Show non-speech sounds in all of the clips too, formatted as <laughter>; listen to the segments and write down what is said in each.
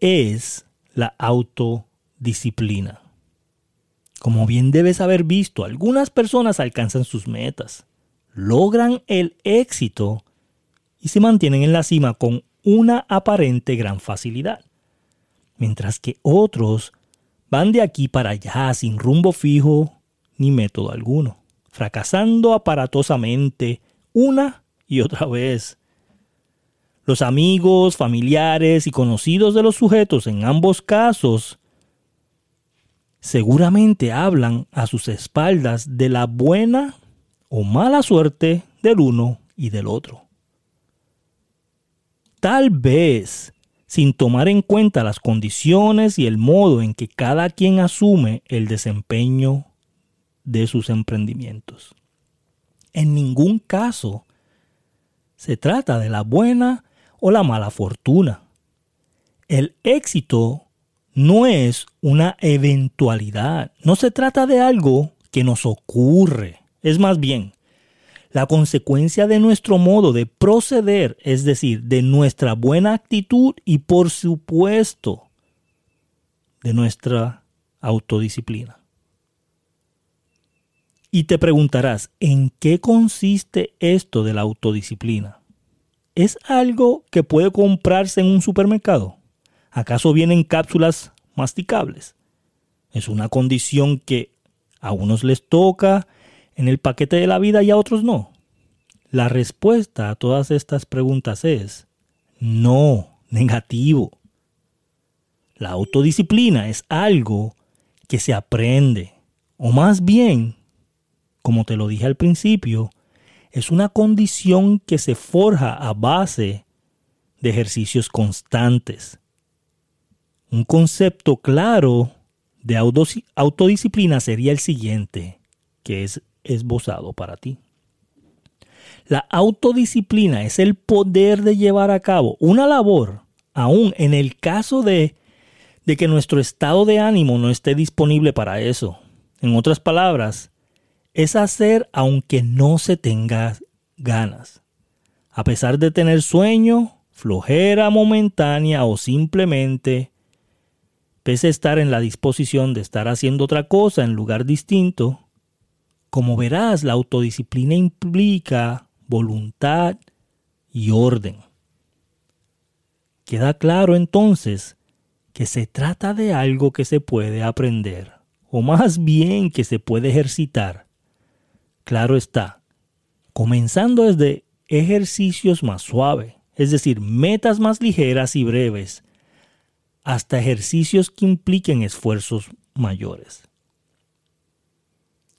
es la autodisciplina? Como bien debes haber visto, algunas personas alcanzan sus metas, logran el éxito y se mantienen en la cima con una aparente gran facilidad, mientras que otros van de aquí para allá sin rumbo fijo ni método alguno, fracasando aparatosamente una y otra vez. Los amigos, familiares y conocidos de los sujetos en ambos casos seguramente hablan a sus espaldas de la buena o mala suerte del uno y del otro. Tal vez sin tomar en cuenta las condiciones y el modo en que cada quien asume el desempeño de sus emprendimientos. En ningún caso se trata de la buena o la mala fortuna. El éxito no es una eventualidad, no se trata de algo que nos ocurre, es más bien la consecuencia de nuestro modo de proceder, es decir, de nuestra buena actitud y por supuesto de nuestra autodisciplina. Y te preguntarás, ¿en qué consiste esto de la autodisciplina? ¿Es algo que puede comprarse en un supermercado? ¿Acaso vienen cápsulas masticables? Es una condición que a unos les toca en el paquete de la vida y a otros no? La respuesta a todas estas preguntas es no, negativo. La autodisciplina es algo que se aprende, o más bien, como te lo dije al principio, es una condición que se forja a base de ejercicios constantes. Un concepto claro de autodisciplina sería el siguiente, que es esbozado para ti. La autodisciplina es el poder de llevar a cabo una labor, aun en el caso de, de que nuestro estado de ánimo no esté disponible para eso. En otras palabras, es hacer aunque no se tenga ganas. A pesar de tener sueño, flojera momentánea o simplemente pese a estar en la disposición de estar haciendo otra cosa en lugar distinto, como verás, la autodisciplina implica voluntad y orden. Queda claro entonces que se trata de algo que se puede aprender, o más bien que se puede ejercitar. Claro está, comenzando desde ejercicios más suaves, es decir, metas más ligeras y breves, hasta ejercicios que impliquen esfuerzos mayores.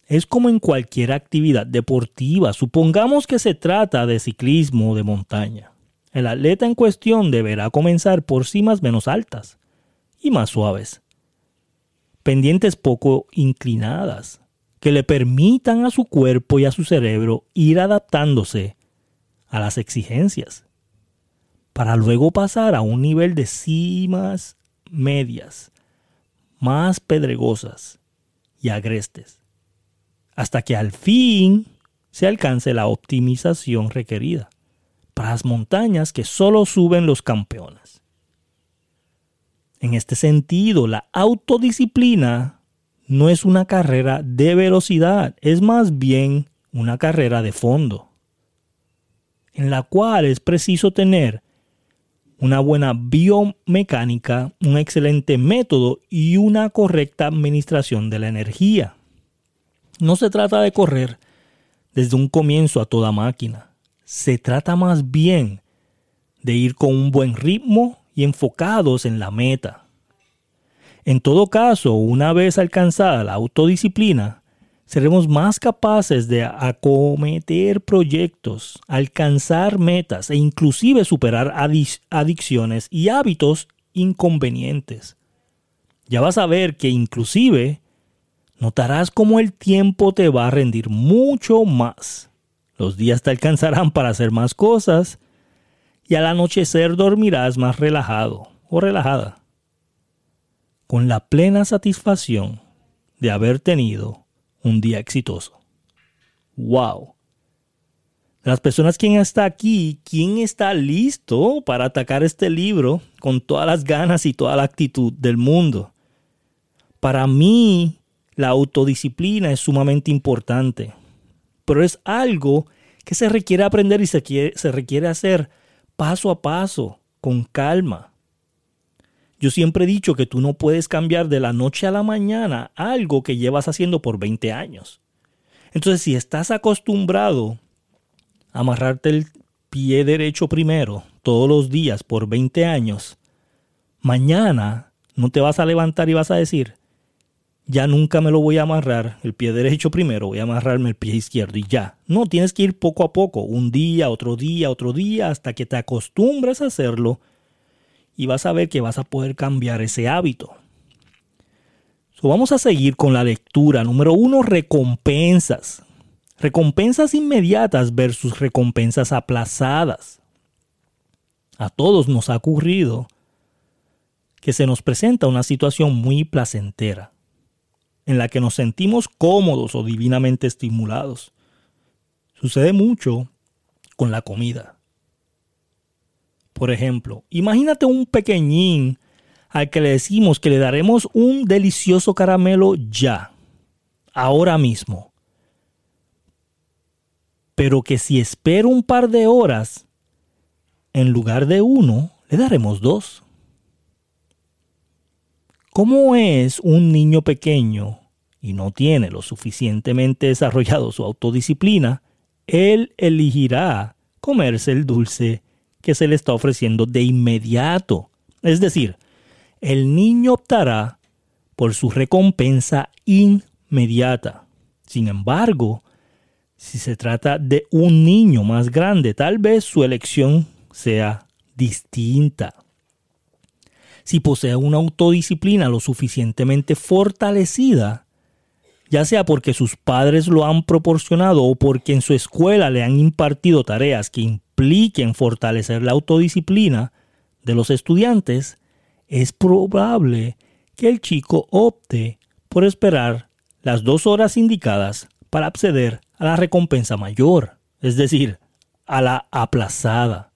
Es como en cualquier actividad deportiva. Supongamos que se trata de ciclismo de montaña. El atleta en cuestión deberá comenzar por cimas menos altas y más suaves. Pendientes poco inclinadas, que le permitan a su cuerpo y a su cerebro ir adaptándose a las exigencias, para luego pasar a un nivel de cimas medias, más pedregosas y agrestes hasta que al fin se alcance la optimización requerida para las montañas que solo suben los campeones. En este sentido, la autodisciplina no es una carrera de velocidad, es más bien una carrera de fondo, en la cual es preciso tener una buena biomecánica, un excelente método y una correcta administración de la energía. No se trata de correr desde un comienzo a toda máquina. Se trata más bien de ir con un buen ritmo y enfocados en la meta. En todo caso, una vez alcanzada la autodisciplina, seremos más capaces de acometer proyectos, alcanzar metas e inclusive superar adicciones y hábitos inconvenientes. Ya vas a ver que inclusive notarás cómo el tiempo te va a rendir mucho más. Los días te alcanzarán para hacer más cosas y al anochecer dormirás más relajado o relajada, con la plena satisfacción de haber tenido un día exitoso. ¡Wow! Las personas ¿quién está aquí, quién está listo para atacar este libro con todas las ganas y toda la actitud del mundo. Para mí, la autodisciplina es sumamente importante, pero es algo que se requiere aprender y se, se requiere hacer paso a paso, con calma. Yo siempre he dicho que tú no puedes cambiar de la noche a la mañana algo que llevas haciendo por 20 años. Entonces, si estás acostumbrado a amarrarte el pie derecho primero todos los días por 20 años, mañana no te vas a levantar y vas a decir, ya nunca me lo voy a amarrar el pie derecho primero, voy a amarrarme el pie izquierdo y ya. No, tienes que ir poco a poco, un día, otro día, otro día, hasta que te acostumbres a hacerlo y vas a ver que vas a poder cambiar ese hábito. vamos a seguir con la lectura. Número uno, recompensas. Recompensas inmediatas versus recompensas aplazadas. A todos nos ha ocurrido que se nos presenta una situación muy placentera en la que nos sentimos cómodos o divinamente estimulados. Sucede mucho con la comida. Por ejemplo, imagínate un pequeñín al que le decimos que le daremos un delicioso caramelo ya, ahora mismo. Pero que si espera un par de horas, en lugar de uno, le daremos dos. ¿Cómo es un niño pequeño y no tiene lo suficientemente desarrollado su autodisciplina, él elegirá comerse el dulce que se le está ofreciendo de inmediato. Es decir, el niño optará por su recompensa inmediata. Sin embargo, si se trata de un niño más grande, tal vez su elección sea distinta si posee una autodisciplina lo suficientemente fortalecida, ya sea porque sus padres lo han proporcionado o porque en su escuela le han impartido tareas que impliquen fortalecer la autodisciplina de los estudiantes, es probable que el chico opte por esperar las dos horas indicadas para acceder a la recompensa mayor, es decir, a la aplazada.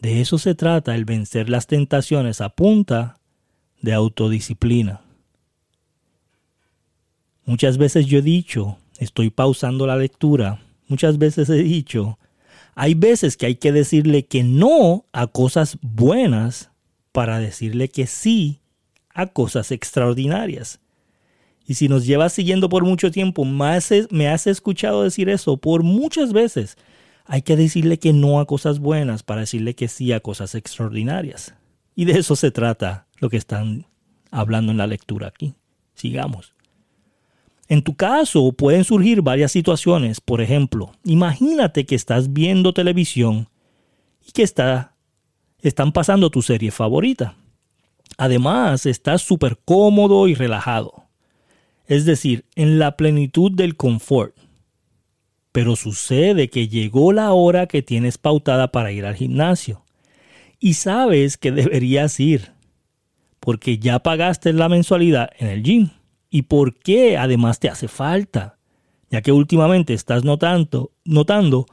De eso se trata el vencer las tentaciones a punta de autodisciplina. Muchas veces yo he dicho, estoy pausando la lectura, muchas veces he dicho, hay veces que hay que decirle que no a cosas buenas para decirle que sí a cosas extraordinarias. Y si nos llevas siguiendo por mucho tiempo, me has escuchado decir eso por muchas veces. Hay que decirle que no a cosas buenas para decirle que sí a cosas extraordinarias. Y de eso se trata lo que están hablando en la lectura aquí. Sigamos. En tu caso pueden surgir varias situaciones. Por ejemplo, imagínate que estás viendo televisión y que está, están pasando tu serie favorita. Además, estás súper cómodo y relajado. Es decir, en la plenitud del confort pero sucede que llegó la hora que tienes pautada para ir al gimnasio y sabes que deberías ir porque ya pagaste la mensualidad en el gym y porque además te hace falta, ya que últimamente estás notando, notando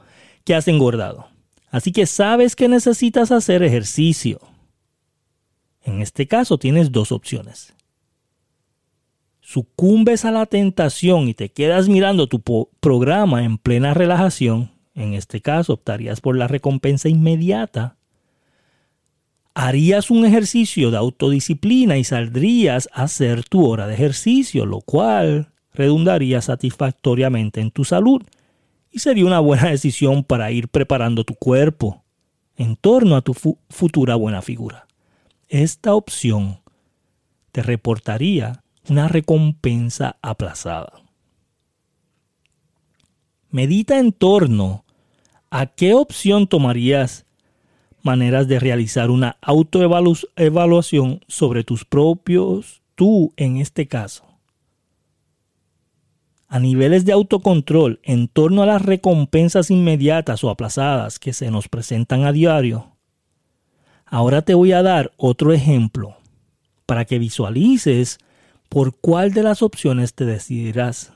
que has engordado. Así que sabes que necesitas hacer ejercicio. En este caso tienes dos opciones sucumbes a la tentación y te quedas mirando tu programa en plena relajación, en este caso optarías por la recompensa inmediata, harías un ejercicio de autodisciplina y saldrías a hacer tu hora de ejercicio, lo cual redundaría satisfactoriamente en tu salud y sería una buena <laughs> decisión para ir preparando tu cuerpo en torno a tu futura buena figura. Esta opción te reportaría una recompensa aplazada. Medita en torno a qué opción tomarías maneras de realizar una autoevaluación sobre tus propios, tú en este caso. A niveles de autocontrol en torno a las recompensas inmediatas o aplazadas que se nos presentan a diario, ahora te voy a dar otro ejemplo para que visualices ¿por cuál de las opciones te decidirás?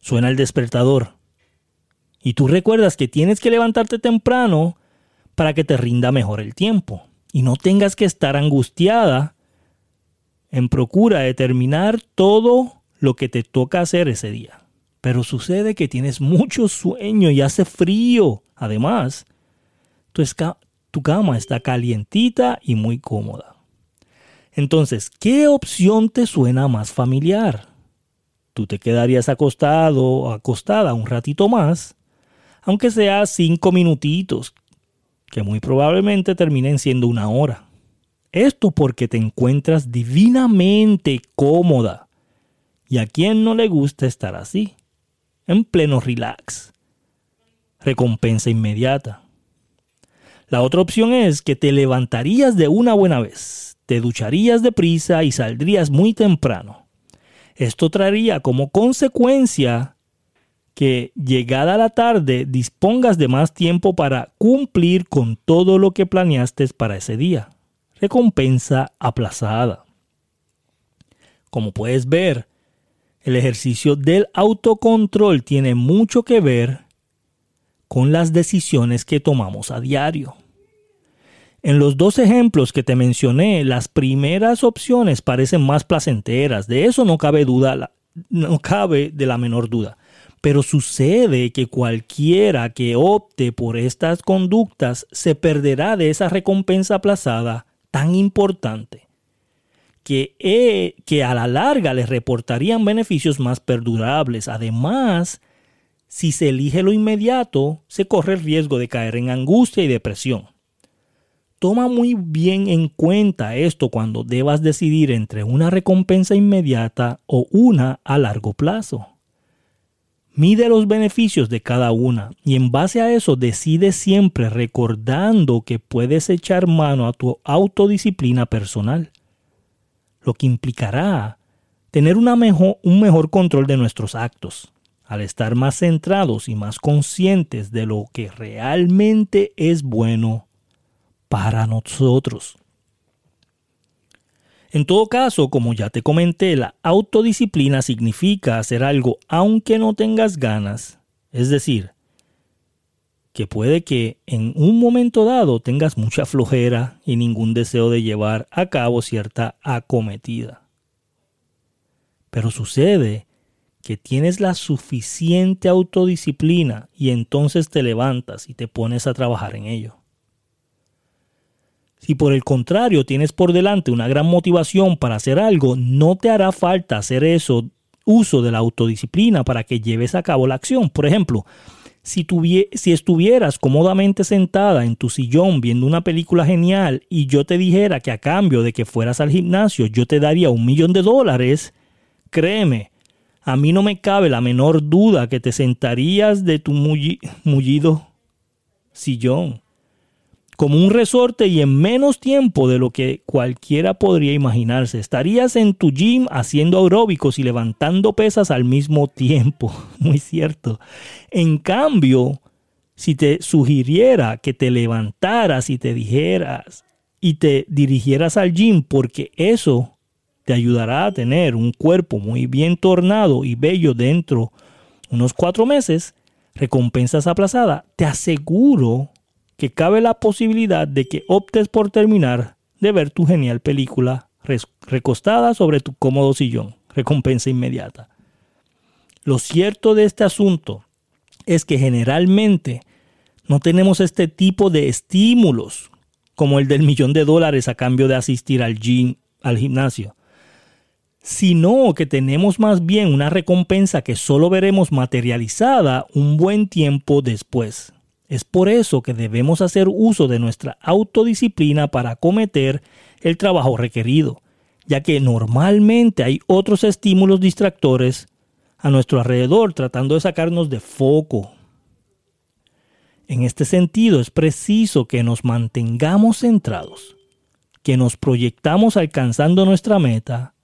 Suena el despertador Y tú recuerdas que tienes que levantarte temprano para que te rinda mejor el tiempo y no tengas que estar angustiada en procura de terminar todo lo que te toca hacer ese día. Pero sucede que tienes mucho sueño y hace frío. Además, tu, cama está calientita y muy cómoda. Entonces, ¿qué opción te suena más familiar? Tú te quedarías acostado o acostada un ratito más, aunque sea cinco minutitos, que muy probablemente terminen siendo una hora. Esto porque te encuentras divinamente cómoda. ¿Y a quién no le gusta estar así? En pleno relax. Recompensa inmediata. La otra opción es que te levantarías de una buena vez, te ducharías deprisa y saldrías muy temprano. Esto traería como consecuencia que llegada la tarde dispongas de más tiempo para cumplir con todo lo que planeaste para ese día. Recompensa aplazada. Como puedes ver, el ejercicio del autocontrol tiene mucho que ver con las decisiones que tomamos a diario. En los dos ejemplos que te mencioné, las primeras opciones parecen más placenteras, de eso no cabe duda, no cabe de la menor duda. Pero sucede que cualquiera que opte por estas conductas se perderá de esa recompensa aplazada tan importante que, eh, que a la larga les reportarían beneficios más perdurables. Además, si se elige lo inmediato, se corre el riesgo de caer en angustia y depresión. Toma muy bien en cuenta esto cuando debas decidir entre una recompensa inmediata o una a largo plazo. Mide los beneficios de cada una y en base a eso decide siempre recordando que puedes echar mano a tu autodisciplina personal, lo que implicará tener una un mejor control de nuestros actos, al estar más centrados y más conscientes de lo que realmente es bueno para nosotros. En todo caso, como ya te comenté, la autodisciplina significa hacer algo aunque no tengas ganas. Es decir, que puede que en un momento dado tengas mucha flojera y ningún deseo de llevar a cabo cierta acometida. Pero sucede que tienes la suficiente autodisciplina y entonces te levantas y te pones a trabajar en ello. Si por el contrario tienes por delante una gran motivación para hacer algo, no te hará falta hacer eso, uso de la autodisciplina para que lleves a cabo la acción. Por ejemplo, si, si estuvieras cómodamente sentada en tu sillón viendo una película genial y yo te dijera que a cambio de que fueras al gimnasio yo te daría un millón de dólares, créeme, a mí no me cabe la menor duda que te sentarías de tu mullido sillón como un resorte y en menos tiempo de lo que cualquiera podría imaginarse. Estarías en tu gym haciendo aeróbicos y levantando pesas al mismo tiempo. <laughs> Muy cierto. En cambio, si te sugiriera que te levantaras y te dijeras y te dirigieras al gym porque eso te ayudará a tener un cuerpo muy bien tornado y bello dentro unos cuatro meses, recompensas aplazada, te aseguro que cabe la posibilidad de que optes por terminar de ver tu genial película recostada sobre tu cómodo sillón. Recompensa inmediata. Lo cierto de este asunto es que generalmente no tenemos este tipo de estímulos como el del millón de dólares a cambio de asistir al gym, al gimnasio, sino que tenemos más bien una recompensa que solo veremos materializada un buen tiempo después. Es por eso que debemos hacer uso de nuestra autodisciplina para acometer el trabajo requerido, ya que normalmente hay otros estímulos distractores a nuestro alrededor tratando de sacarnos de foco. En este sentido es preciso que nos mantengamos centrados, que nos proyectamos alcanzando nuestra meta,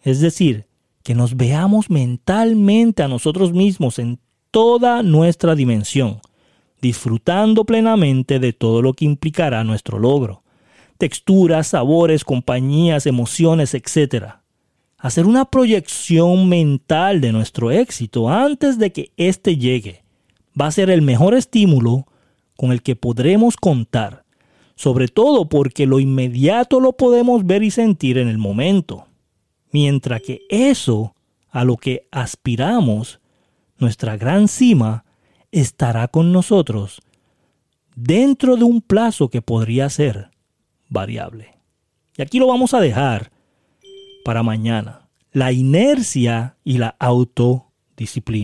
es decir, que nos veamos mentalmente a nosotros mismos en toda nuestra dimensión, disfrutando plenamente de todo lo que implicará nuestro logro. Texturas, sabores, compañías, emociones, etc. Hacer una proyección mental de nuestro éxito antes de que éste llegue va a ser el mejor estímulo con el que podremos contar, sobre todo porque lo inmediato lo podemos ver y sentir en el momento, mientras que eso a lo que aspiramos, nuestra gran cima, estará con nosotros dentro de un plazo que podría ser variable. Y aquí lo vamos a dejar para mañana. La inercia y la autodisciplina.